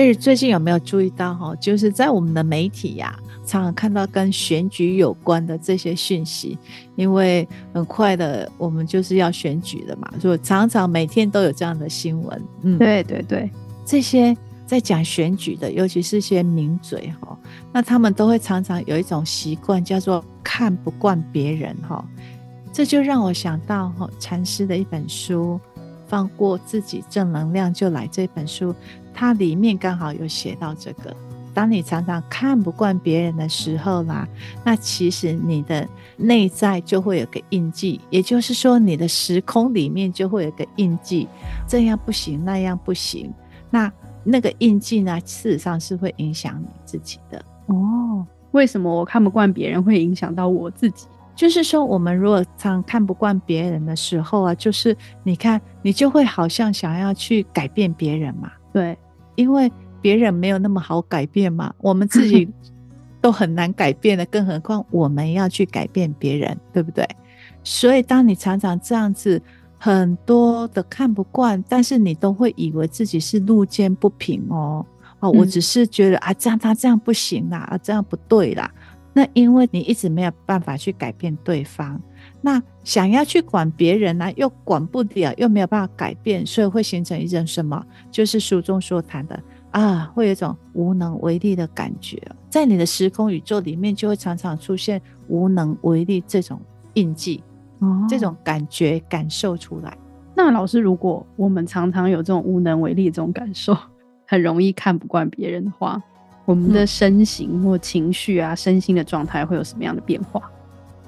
所以最近有没有注意到哈？就是在我们的媒体呀、啊，常常看到跟选举有关的这些讯息，因为很快的我们就是要选举了嘛，所以常常每天都有这样的新闻。嗯，对对对，这些在讲选举的，尤其是些名嘴哈，那他们都会常常有一种习惯，叫做看不惯别人哈。这就让我想到哈禅师的一本书《放过自己，正能量就来》这本书，它里面刚好有写到这个：当你常常看不惯别人的时候啦，那其实你的内在就会有个印记，也就是说，你的时空里面就会有个印记，这样不行，那样不行。那那个印记呢，事实上是会影响你自己的。哦，为什么我看不惯别人会影响到我自己？就是说，我们如果常看不惯别人的时候啊，就是你看，你就会好像想要去改变别人嘛。对，因为别人没有那么好改变嘛，我们自己都很难改变的，更何况我们要去改变别人，对不对？所以，当你常常这样子很多的看不惯，但是你都会以为自己是路见不平哦，哦，我只是觉得啊，这样他这样不行啦，啊，这样不对啦。那因为你一直没有办法去改变对方，那想要去管别人呢，又管不了，又没有办法改变，所以会形成一种什么？就是书中所谈的啊，会有一种无能为力的感觉，在你的时空宇宙里面，就会常常出现无能为力这种印记，哦，这种感觉感受出来。那老师，如果我们常常有这种无能为力这种感受，很容易看不惯别人的话。我们的身形或情绪啊，身心的状态会有什么样的变化？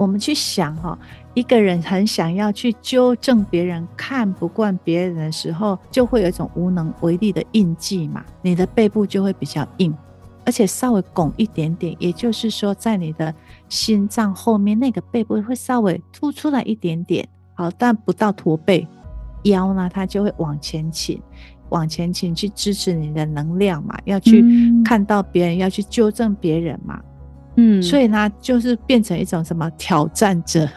我们去想哈，一个人很想要去纠正别人看不惯别人的时候，就会有一种无能为力的印记嘛。你的背部就会比较硬，而且稍微拱一点点，也就是说，在你的心脏后面那个背部会稍微凸出来一点点，好，但不到驼背。腰呢，它就会往前倾。往前倾去支持你的能量嘛，要去看到别人，嗯、要去纠正别人嘛，嗯，所以呢，就是变成一种什么挑战者，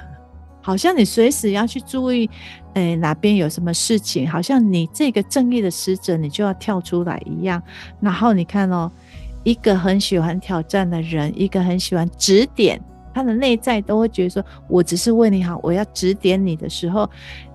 好像你随时要去注意，诶、欸，哪边有什么事情，好像你这个正义的使者，你就要跳出来一样。然后你看哦，一个很喜欢挑战的人，一个很喜欢指点，他的内在都会觉得说，我只是为你好，我要指点你的时候。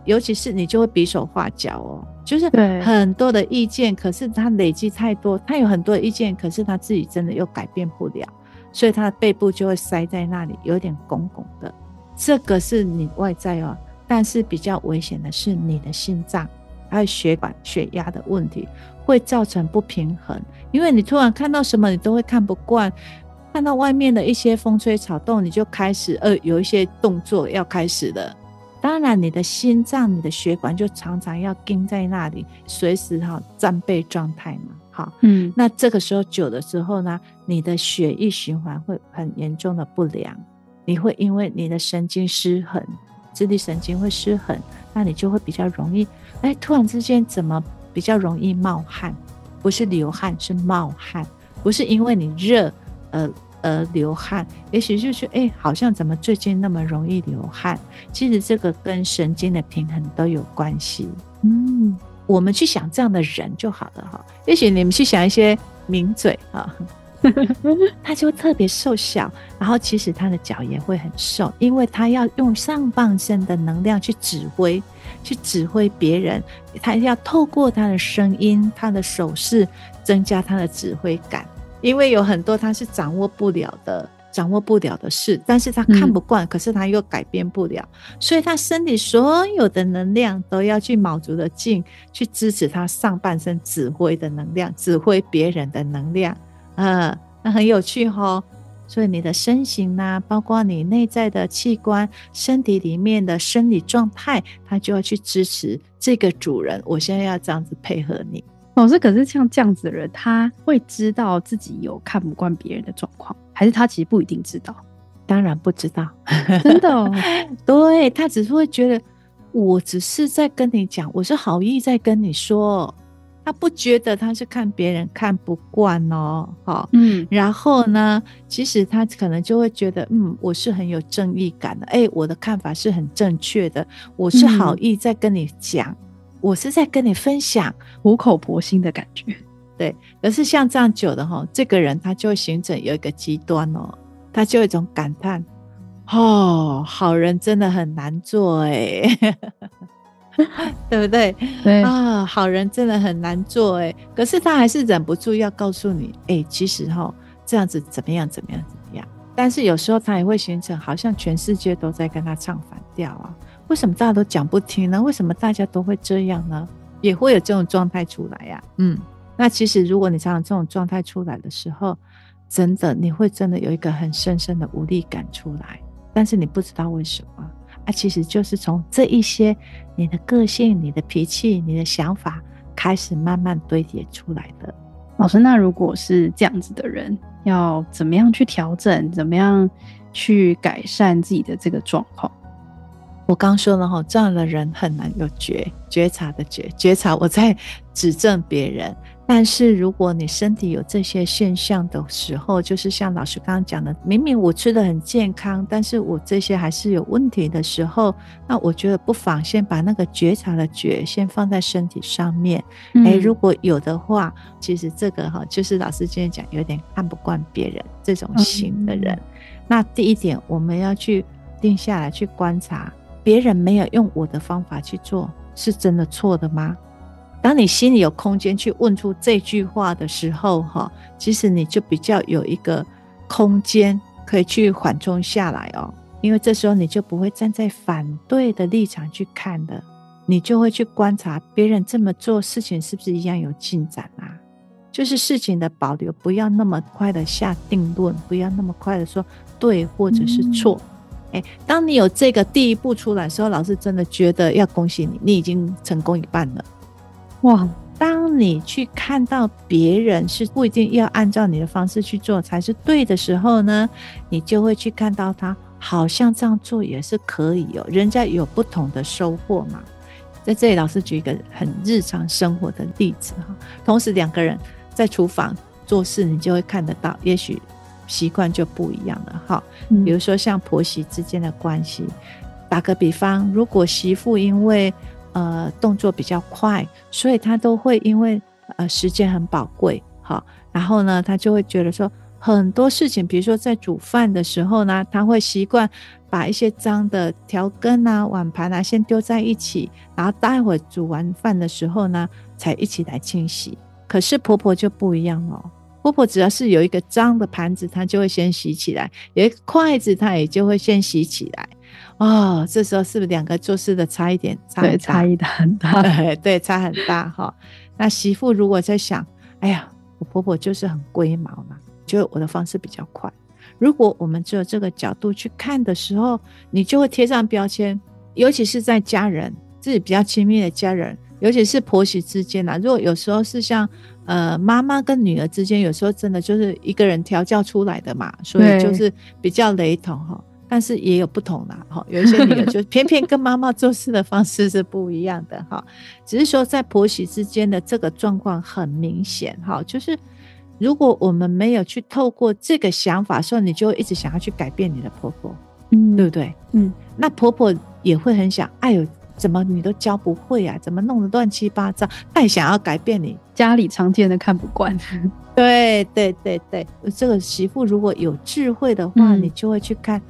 尤其是你就会比手画脚哦，就是很多的意见，可是他累积太多，他有很多的意见，可是他自己真的又改变不了，所以他的背部就会塞在那里，有点拱拱的。这个是你外在哦，但是比较危险的是你的心脏还有血管血压的问题，会造成不平衡，因为你突然看到什么你都会看不惯，看到外面的一些风吹草动，你就开始呃有一些动作要开始了。当然，你的心脏、你的血管就常常要盯在那里，随时哈战备状态嘛。好，嗯，那这个时候久了之后呢，你的血液循环会很严重的不良，你会因为你的神经失衡，自律神经会失衡，那你就会比较容易，哎，突然之间怎么比较容易冒汗？不是流汗，是冒汗，不是因为你热，呃。而流汗，也许就是哎、欸，好像怎么最近那么容易流汗？其实这个跟神经的平衡都有关系。嗯，我们去想这样的人就好了哈。也许你们去想一些名嘴哈，他就特别瘦小，然后其实他的脚也会很瘦，因为他要用上半身的能量去指挥，去指挥别人，他要透过他的声音、他的手势，增加他的指挥感。因为有很多他是掌握不了的，掌握不了的事，但是他看不惯，嗯、可是他又改变不了，所以他身体所有的能量都要去卯足了劲去支持他上半身指挥的能量，指挥别人的能量，呃，那很有趣哦。所以你的身形呐、啊，包括你内在的器官、身体里面的生理状态，他就要去支持这个主人。我现在要这样子配合你。老师，可是像这样子的人，他会知道自己有看不惯别人的状况，还是他其实不一定知道？当然不知道，真的哦。对，他只是会觉得，我只是在跟你讲，我是好意在跟你说，他不觉得他是看别人看不惯哦。好，嗯，然后呢，其实他可能就会觉得，嗯，我是很有正义感的，哎，我的看法是很正确的，我是好意在跟你讲。嗯我是在跟你分享，苦口婆心的感觉。对。可是像这样久的哈，这个人他就会形成有一个极端哦，他就有一种感叹：哦，好人真的很难做哎，对不对？对啊，好人真的很难做哎。可是他还是忍不住要告诉你，哎，其实哈，这样子怎么样？怎么样？怎么样？但是有时候他也会形成，好像全世界都在跟他唱反调啊。为什么大家都讲不听呢？为什么大家都会这样呢？也会有这种状态出来呀。嗯，那其实如果你常常这种状态出来的时候，真的你会真的有一个很深深的无力感出来，但是你不知道为什么啊，其实就是从这一些你的个性、你的脾气、你的想法开始慢慢堆叠出来的。老师，那如果是这样子的人，要怎么样去调整？怎么样去改善自己的这个状况？我刚说了哈，这样的人很难有觉觉察的觉觉察。我在指正别人，但是如果你身体有这些现象的时候，就是像老师刚刚讲的，明明我吃的很健康，但是我这些还是有问题的时候，那我觉得不妨先把那个觉察的觉先放在身体上面。嗯、诶，如果有的话，其实这个哈，就是老师今天讲有点看不惯别人这种型的人。嗯、那第一点，我们要去定下来去观察。别人没有用我的方法去做，是真的错的吗？当你心里有空间去问出这句话的时候，哈，其实你就比较有一个空间可以去缓冲下来哦。因为这时候你就不会站在反对的立场去看的，你就会去观察别人这么做事情是不是一样有进展啊？就是事情的保留，不要那么快的下定论，不要那么快的说对或者是错。哎，当你有这个第一步出来的时候，老师真的觉得要恭喜你，你已经成功一半了。哇！当你去看到别人是不一定要按照你的方式去做才是对的时候呢，你就会去看到他好像这样做也是可以哦，人家有不同的收获嘛。在这里，老师举一个很日常生活的例子哈，同时两个人在厨房做事，你就会看得到，也许。习惯就不一样了哈，比如说像婆媳之间的关系，打个比方，如果媳妇因为呃动作比较快，所以她都会因为呃时间很宝贵哈，然后呢，她就会觉得说很多事情，比如说在煮饭的时候呢，她会习惯把一些脏的调羹啊、碗盘啊先丢在一起，然后待会煮完饭的时候呢，才一起来清洗。可是婆婆就不一样哦。婆婆只要是有一个脏的盘子，她就会先洗起来；有一个筷子，她也就会先洗起来。哦，这时候是不是两个做事的差一点？差对，差异很大。对，差很大哈。那媳妇如果在想，哎呀，我婆婆就是很龟毛嘛，就我的方式比较快。如果我们只有这个角度去看的时候，你就会贴上标签，尤其是在家人自己比较亲密的家人，尤其是婆媳之间呐。如果有时候是像。呃，妈妈跟女儿之间有时候真的就是一个人调教出来的嘛，所以就是比较雷同哈。但是也有不同啦哈，有一些女儿就偏偏跟妈妈做事的方式是不一样的哈。只是说在婆媳之间的这个状况很明显哈，就是如果我们没有去透过这个想法，说你就一直想要去改变你的婆婆，嗯，对不对？嗯，那婆婆也会很想，哎呦。怎么你都教不会啊？怎么弄得乱七八糟？太想要改变你家里常见的看不惯。对对对对，这个媳妇如果有智慧的话，嗯、你就会去看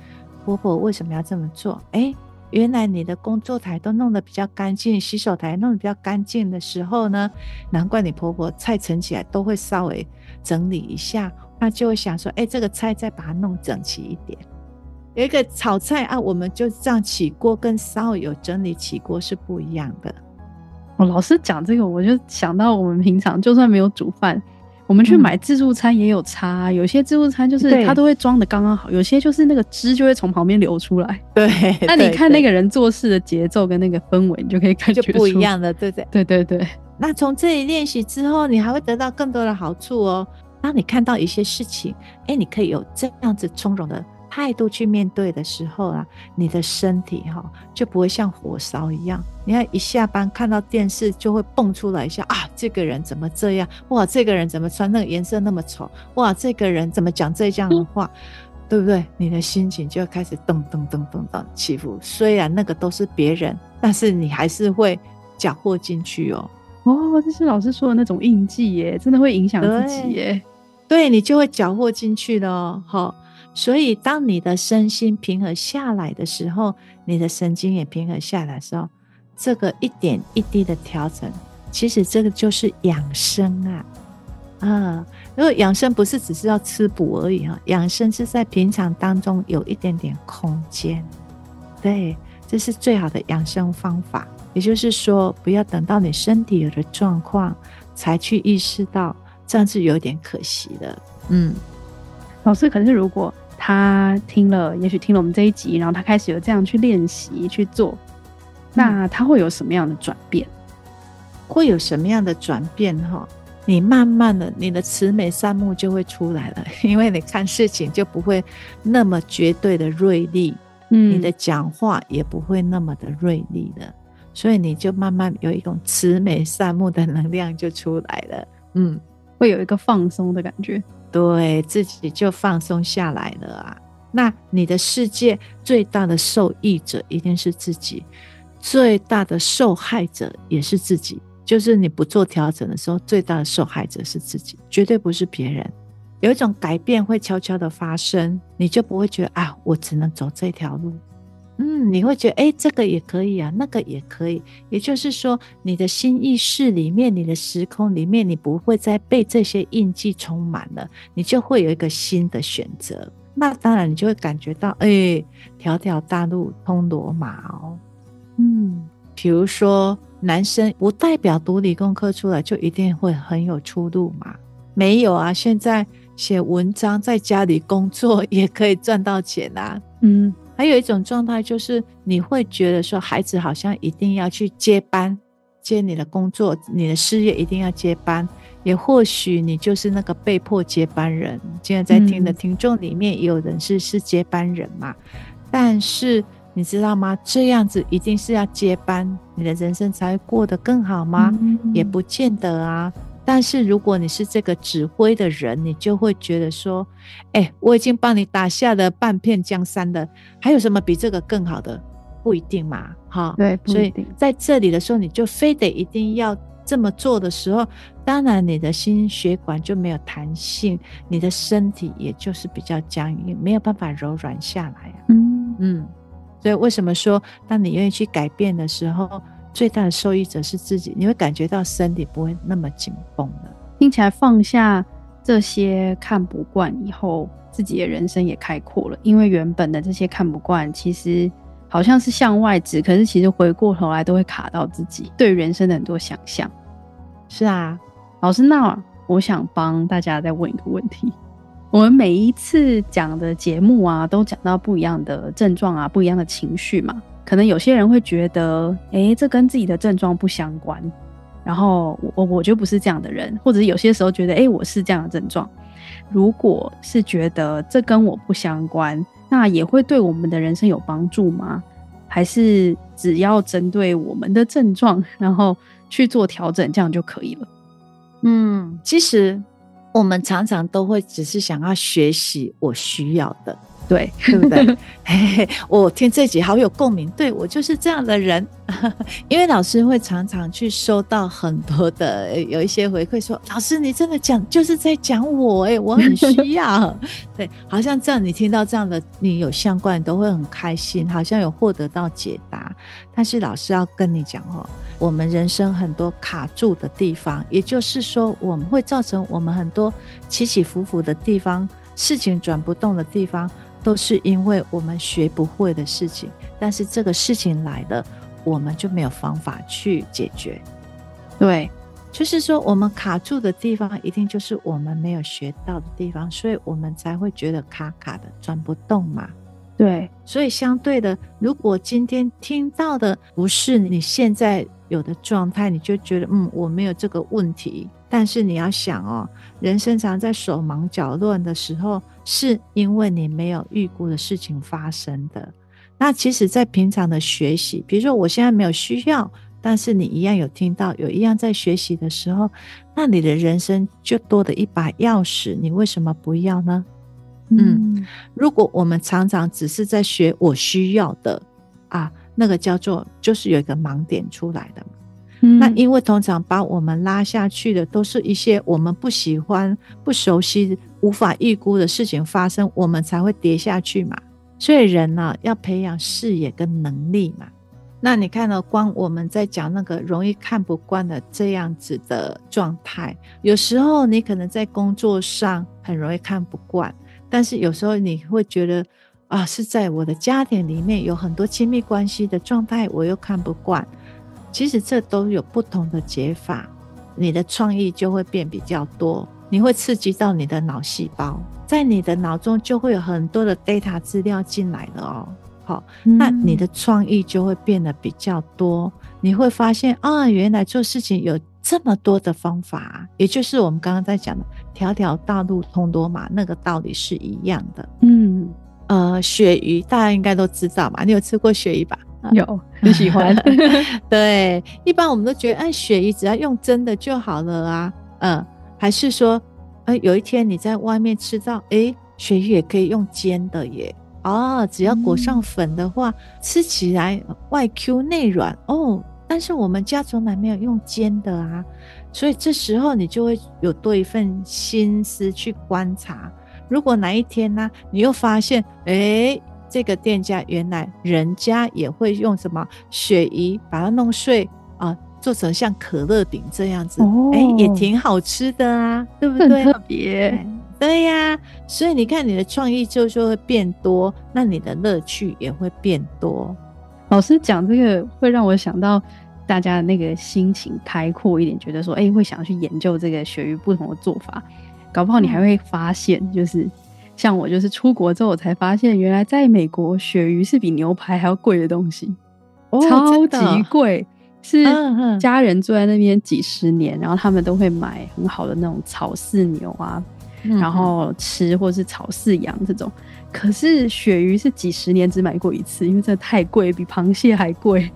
婆婆为什么要这么做。哎，原来你的工作台都弄得比较干净，洗手台弄得比较干净的时候呢，难怪你婆婆菜盛起来都会稍微整理一下。那就会想说，哎，这个菜再把它弄整齐一点。有一个炒菜啊，我们就这样起锅，跟稍微有整理起锅是不一样的。我老师讲这个，我就想到我们平常就算没有煮饭，我们去买自助餐也有差啊。有些自助餐就是它都会装的刚刚好，有些就是那个汁就会从旁边流出来。对，那你看那个人做事的节奏跟那个氛围，你就可以感觉就不一样的，对不对？对对对。那从这里练习之后，你还会得到更多的好处哦。当你看到一些事情，哎，你可以有这样子从容的。态度去面对的时候啊，你的身体哈就不会像火烧一样。你看一下班看到电视就会蹦出来一下啊，这个人怎么这样？哇，这个人怎么穿那个颜色那么丑？哇，这个人怎么讲这样的话？对不对？你的心情就会开始噔噔噔噔噔起伏。虽然那个都是别人，但是你还是会搅和进去哦。哦，这是老师说的那种印记耶，真的会影响自己耶。对，对你就会搅和进去了哦。好，所以当你的身心平和下来的时候，你的神经也平和下来的时候，这个一点一滴的调整，其实这个就是养生啊。啊，如果养生不是只是要吃补而已哈，养生是在平常当中有一点点空间。对，这是最好的养生方法。也就是说，不要等到你身体有了状况才去意识到，这样是有点可惜的。嗯，老师，可是如果他听了，也许听了我们这一集，然后他开始有这样去练习去做，那他会有什么样的转变？会有什么样的转变？哈，你慢慢的，你的慈眉善目就会出来了，因为你看事情就不会那么绝对的锐利，嗯，你的讲话也不会那么的锐利的。所以你就慢慢有一种慈眉善目的能量就出来了，嗯，会有一个放松的感觉，对自己就放松下来了啊。那你的世界最大的受益者一定是自己，最大的受害者也是自己。就是你不做调整的时候，最大的受害者是自己，绝对不是别人。有一种改变会悄悄的发生，你就不会觉得啊，我只能走这条路。嗯，你会觉得哎，这个也可以啊，那个也可以。也就是说，你的心意识里面，你的时空里面，你不会再被这些印记充满了，你就会有一个新的选择。那当然，你就会感觉到，哎，条条大路通罗马哦。嗯，比如说，男生不代表读理工科出来就一定会很有出路嘛？没有啊，现在写文章，在家里工作也可以赚到钱啊。嗯。还有一种状态，就是你会觉得说，孩子好像一定要去接班，接你的工作，你的事业一定要接班。也或许你就是那个被迫接班人。今天在听的听众里面，也有人是是接班人嘛？但是你知道吗？这样子一定是要接班，你的人生才会过得更好吗？也不见得啊。但是如果你是这个指挥的人，你就会觉得说，哎、欸，我已经帮你打下了半片江山了，还有什么比这个更好的？不一定嘛，哈。对，所以在这里的时候，你就非得一定要这么做的时候，当然你的心血管就没有弹性，你的身体也就是比较僵硬，没有办法柔软下来啊。嗯嗯。所以为什么说，当你愿意去改变的时候，最大的受益者是自己，你会感觉到身体不会那么紧绷了。听起来放下这些看不惯以后，自己的人生也开阔了。因为原本的这些看不惯，其实好像是向外指，可是其实回过头来都会卡到自己对人生的很多想象。是啊，老师，那我想帮大家再问一个问题：我们每一次讲的节目啊，都讲到不一样的症状啊，不一样的情绪嘛。可能有些人会觉得，诶、这跟自己的症状不相关。然后我我就不是这样的人，或者有些时候觉得，诶、我是这样的症状。如果是觉得这跟我不相关，那也会对我们的人生有帮助吗？还是只要针对我们的症状，然后去做调整，这样就可以了？嗯，其实我们常常都会只是想要学习我需要的。对，对不对？嘿嘿，我听这集好有共鸣。对，我就是这样的人，因为老师会常常去收到很多的有一些回馈，说老师你真的讲就是在讲我哎，我很需要。对，好像这样你听到这样的，你有相关都会很开心，好像有获得到解答。但是老师要跟你讲哦，我们人生很多卡住的地方，也就是说我们会造成我们很多起起伏伏的地方，事情转不动的地方。都是因为我们学不会的事情，但是这个事情来了，我们就没有方法去解决。对，就是说我们卡住的地方，一定就是我们没有学到的地方，所以我们才会觉得卡卡的，转不动嘛。对，所以相对的，如果今天听到的不是你现在有的状态，你就觉得嗯，我没有这个问题。但是你要想哦，人生常在手忙脚乱的时候，是因为你没有预估的事情发生的。那其实，在平常的学习，比如说我现在没有需要，但是你一样有听到，有一样在学习的时候，那你的人生就多了一把钥匙，你为什么不要呢？嗯，嗯，如果我们常常只是在学我需要的啊，那个叫做就是有一个盲点出来的。那因为通常把我们拉下去的都是一些我们不喜欢、不熟悉、无法预估的事情发生，我们才会跌下去嘛。所以人呢、要培养视野跟能力嘛。那你看到，光我们在讲那个容易看不惯的这样子的状态，有时候你可能在工作上很容易看不惯，但是有时候你会觉得啊，是在我的家庭里面有很多亲密关系的状态，我又看不惯。其实这都有不同的解法，你的创意就会变比较多，你会刺激到你的脑细胞，在你的脑中就会有很多的 data 资料进来了哦。好，那你的创意就会变得比较多，你会发现啊，原来做事情有这么多的方法，也就是我们刚刚在讲的“条条大路通罗马”那个道理是一样的。嗯，呃，鳕鱼大家应该都知道吧？你有吃过鳕鱼吧？有，很喜欢。对，一般我们都觉得，哎，鳕鱼只要用蒸的就好了啊。嗯，还是说，哎，有一天你在外面吃到，哎，鳕鱼也可以用煎的耶。哦，只要裹上粉的话，嗯、吃起来外 Q 内软哦。但是我们家从来没有用煎的啊，所以这时候你就会有多一份心思去观察。如果哪一天呢、啊，你又发现，哎。这个店家原来人家也会用什么鳕鱼把它弄碎啊，做成像可乐饼这样子，哎、哦，也挺好吃的啊，对不对？特别，对呀。所以你看，你的创意就就会变多，那你的乐趣也会变多。老师讲这个会让我想到大家的那个心情开阔一点，觉得说，哎，会想要去研究这个鳕鱼不同的做法，搞不好你还会发现就是。像我就是出国之后，我才发现原来在美国鳕鱼是比牛排还要贵的东西，哦、超级贵。是家人住在那边几十年，然后他们都会买很好的那种草饲牛啊，嗯、然后吃或是草饲羊这种。可是鳕鱼是几十年只买过一次，因为这太贵，比螃蟹还贵。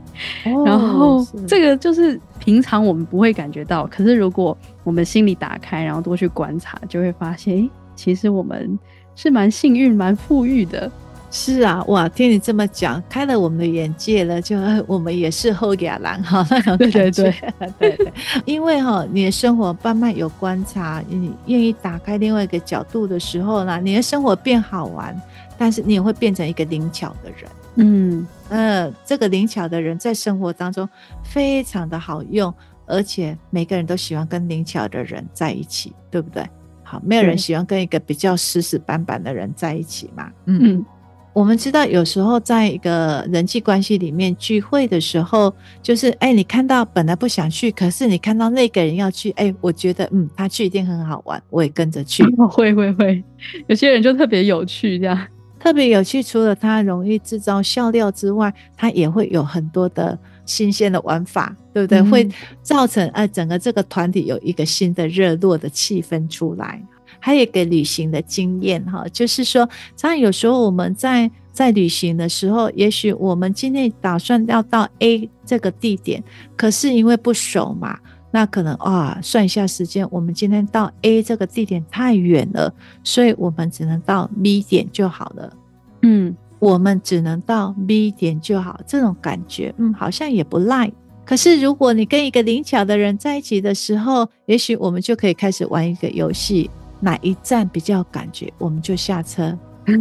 哦、然后这个就是平常我们不会感觉到，可是如果我们心里打开，然后多去观察，就会发现，诶，其实我们。是蛮幸运、蛮富裕的，是啊，哇！听你这么讲，开了我们的眼界了。就我们也是后亚兰哈，那种感觉，对对对，对 对因为哈，你的生活慢慢有观察，你愿意打开另外一个角度的时候呢，你的生活变好玩，但是你也会变成一个灵巧的人。嗯呃，这个灵巧的人在生活当中非常的好用，而且每个人都喜欢跟灵巧的人在一起，对不对？好，没有人喜欢跟一个比较死死板板的人在一起嘛。嗯，嗯，我们知道有时候在一个人际关系里面聚会的时候，就是哎，你看到本来不想去，可是你看到那个人要去，哎，我觉得嗯，他去一定很好玩，我也跟着去。会会会，有些人就特别有趣，这样特别有趣。除了它容易制造笑料之外，它也会有很多的。新鲜的玩法，对不对？嗯、会造成呃整个这个团体有一个新的热络的气氛出来。还有一个旅行的经验哈，就是说，像有时候我们在在旅行的时候，也许我们今天打算要到 A 这个地点，可是因为不熟嘛，那可能啊算一下时间，我们今天到 A 这个地点太远了，所以我们只能到 B 点就好了。嗯。我们只能到 B 点就好，这种感觉，嗯，好像也不赖。可是如果你跟一个灵巧的人在一起的时候，也许我们就可以开始玩一个游戏，哪一站比较有感觉，我们就下车。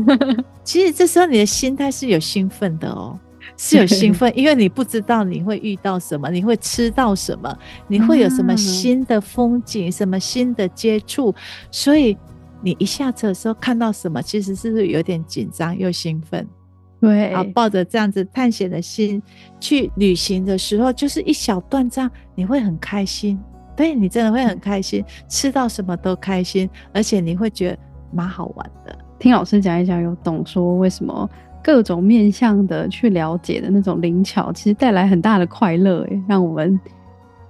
其实这时候你的心态是有兴奋的哦，是有兴奋，因为你不知道你会遇到什么，你会吃到什么，你会有什么新的风景，什么新的接触，所以。你一下车的时候看到什么，其实是不是有点紧张又兴奋？对，啊抱着这样子探险的心去旅行的时候，就是一小段这样，你会很开心。对，你真的会很开心，吃到什么都开心，而且你会觉得蛮好玩的。听老师讲一讲，有懂说为什么各种面向的去了解的那种灵巧，其实带来很大的快乐，诶，让我们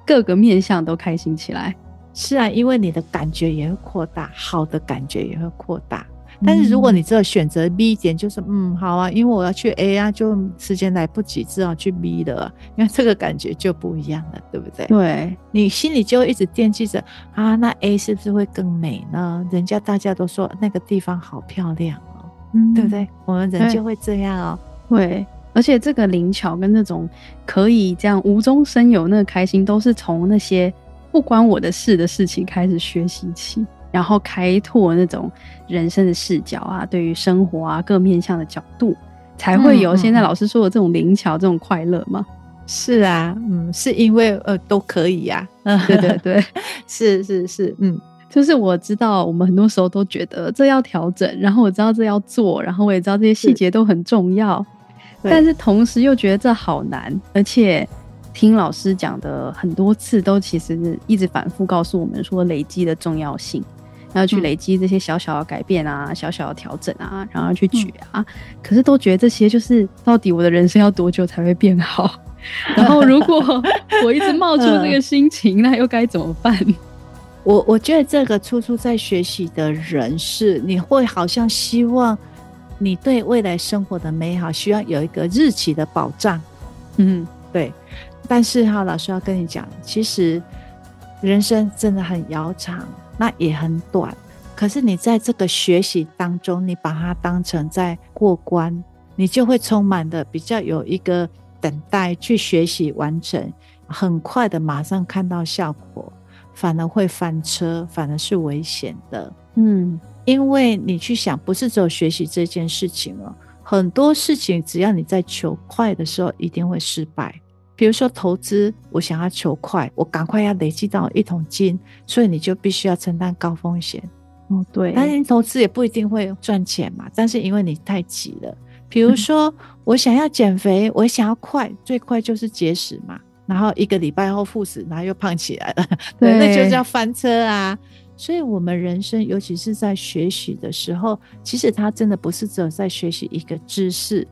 各个面向都开心起来。是啊，因为你的感觉也会扩大，好的感觉也会扩大。但是如果你只有选择 B 点，就是嗯，好啊，因为我要去 A 啊，就时间来不及，只好去 B 的，因为这个感觉就不一样了，对不对？对，你心里就一直惦记着啊，那 A 是不是会更美呢？人家大家都说那个地方好漂亮哦，嗯，对不对？我们人就会这样哦。会，而且这个灵巧跟那种可以这样无中生有那个开心，都是从那些不关我的事的事情开始学习起，然后开拓那种人生的视角啊，对于生活啊各面向的角度，才会有现在老师说的这种灵巧这种快乐嘛。是啊，嗯，是因为呃都可以呀，嗯，对对对，是是是，嗯，就是我知道我们很多时候都觉得这要调整，然后我知道这要做，然后我也知道这些细节都很重要。但是同时又觉得这好难，而且听老师讲的很多次，都其实一直反复告诉我们说累积的重要性，要去累积这些小小的改变啊，小小的调整啊，然后去举啊。嗯、可是都觉得这些就是到底我的人生要多久才会变好？然后如果我一直冒出这个心情，那又该怎么办？我我觉得这个处处在学习的人是，你会好像希望。你对未来生活的美好，需要有一个日期的保障，嗯，对。但是哈，老师要跟你讲，其实人生真的很遥长，那也很短。可是你在这个学习当中，你把它当成在过关，你就会充满的比较有一个等待去学习完成，很快的马上看到效果，反而会翻车，反而是危险的，嗯。因为你去想，不是只有学习这件事情了，很多事情只要你在求快的时候，一定会失败。比如说投资，我想要求快，我赶快要累积到一桶金，所以你就必须要承担高风险。哦，对。但是你投资也不一定会赚钱嘛，但是因为你太急了。比如说我想要减肥，我想要快，最快就是节食嘛，然后一个礼拜后复死，然后又胖起来了，对，那就叫翻车啊。所以，我们人生，尤其是在学习的时候，其实它真的不是只有在学习一个知识。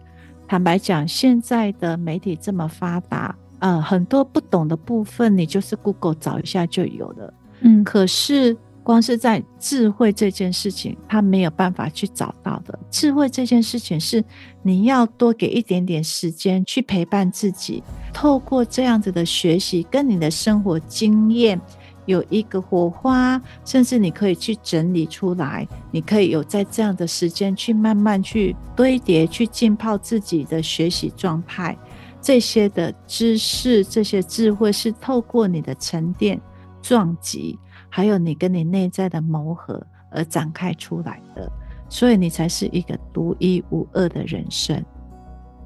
坦白讲，现在的媒体这么发达，呃，很多不懂的部分，你就是 Google 找一下就有了。嗯，可是光是在智慧这件事情，他没有办法去找到的。智慧这件事情是你要多给一点点时间去陪伴自己，透过这样子的学习，跟你的生活经验。有一个火花，甚至你可以去整理出来，你可以有在这样的时间去慢慢去堆叠、去浸泡自己的学习状态。这些的知识、这些智慧是透过你的沉淀、撞击，还有你跟你内在的磨合而展开出来的，所以你才是一个独一无二的人生。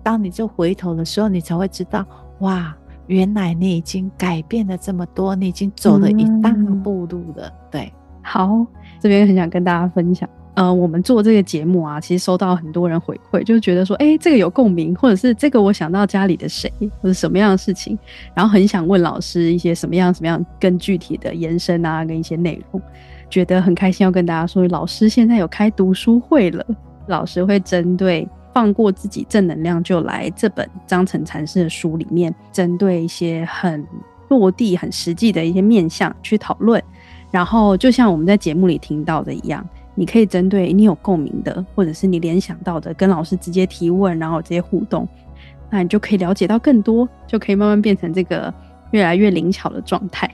当你就回头的时候，你才会知道，哇！原来你已经改变了这么多，你已经走了一大步路了。嗯、对，好，这边很想跟大家分享。呃，我们做这个节目啊，其实收到很多人回馈，就是觉得说，哎、这个有共鸣，或者是这个我想到家里的谁，或者什么样的事情，然后很想问老师一些什么样什么样更具体的延伸啊，跟一些内容，觉得很开心，要跟大家说，老师现在有开读书会了，老师会针对。放过自己，正能量就来。这本张晨禅师的书里面，针对一些很落地、很实际的一些面向去讨论。然后，就像我们在节目里听到的一样，你可以针对你有共鸣的，或者是你联想到的，跟老师直接提问，然后直接互动，那你就可以了解到更多，就可以慢慢变成这个越来越灵巧的状态。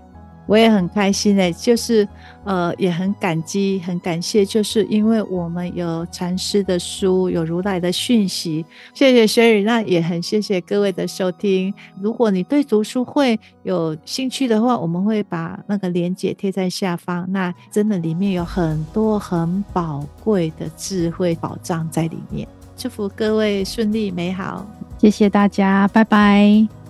我也很开心诶，就是呃，也很感激，很感谢，就是因为我们有禅师的书，有如来的讯息，谢谢 Sherry，那也很谢谢各位的收听。如果你对读书会有兴趣的话，我们会把那个链接贴在下方。那真的里面有很多很宝贵的智慧宝藏在里面。祝福各位顺利美好，谢谢大家，拜拜。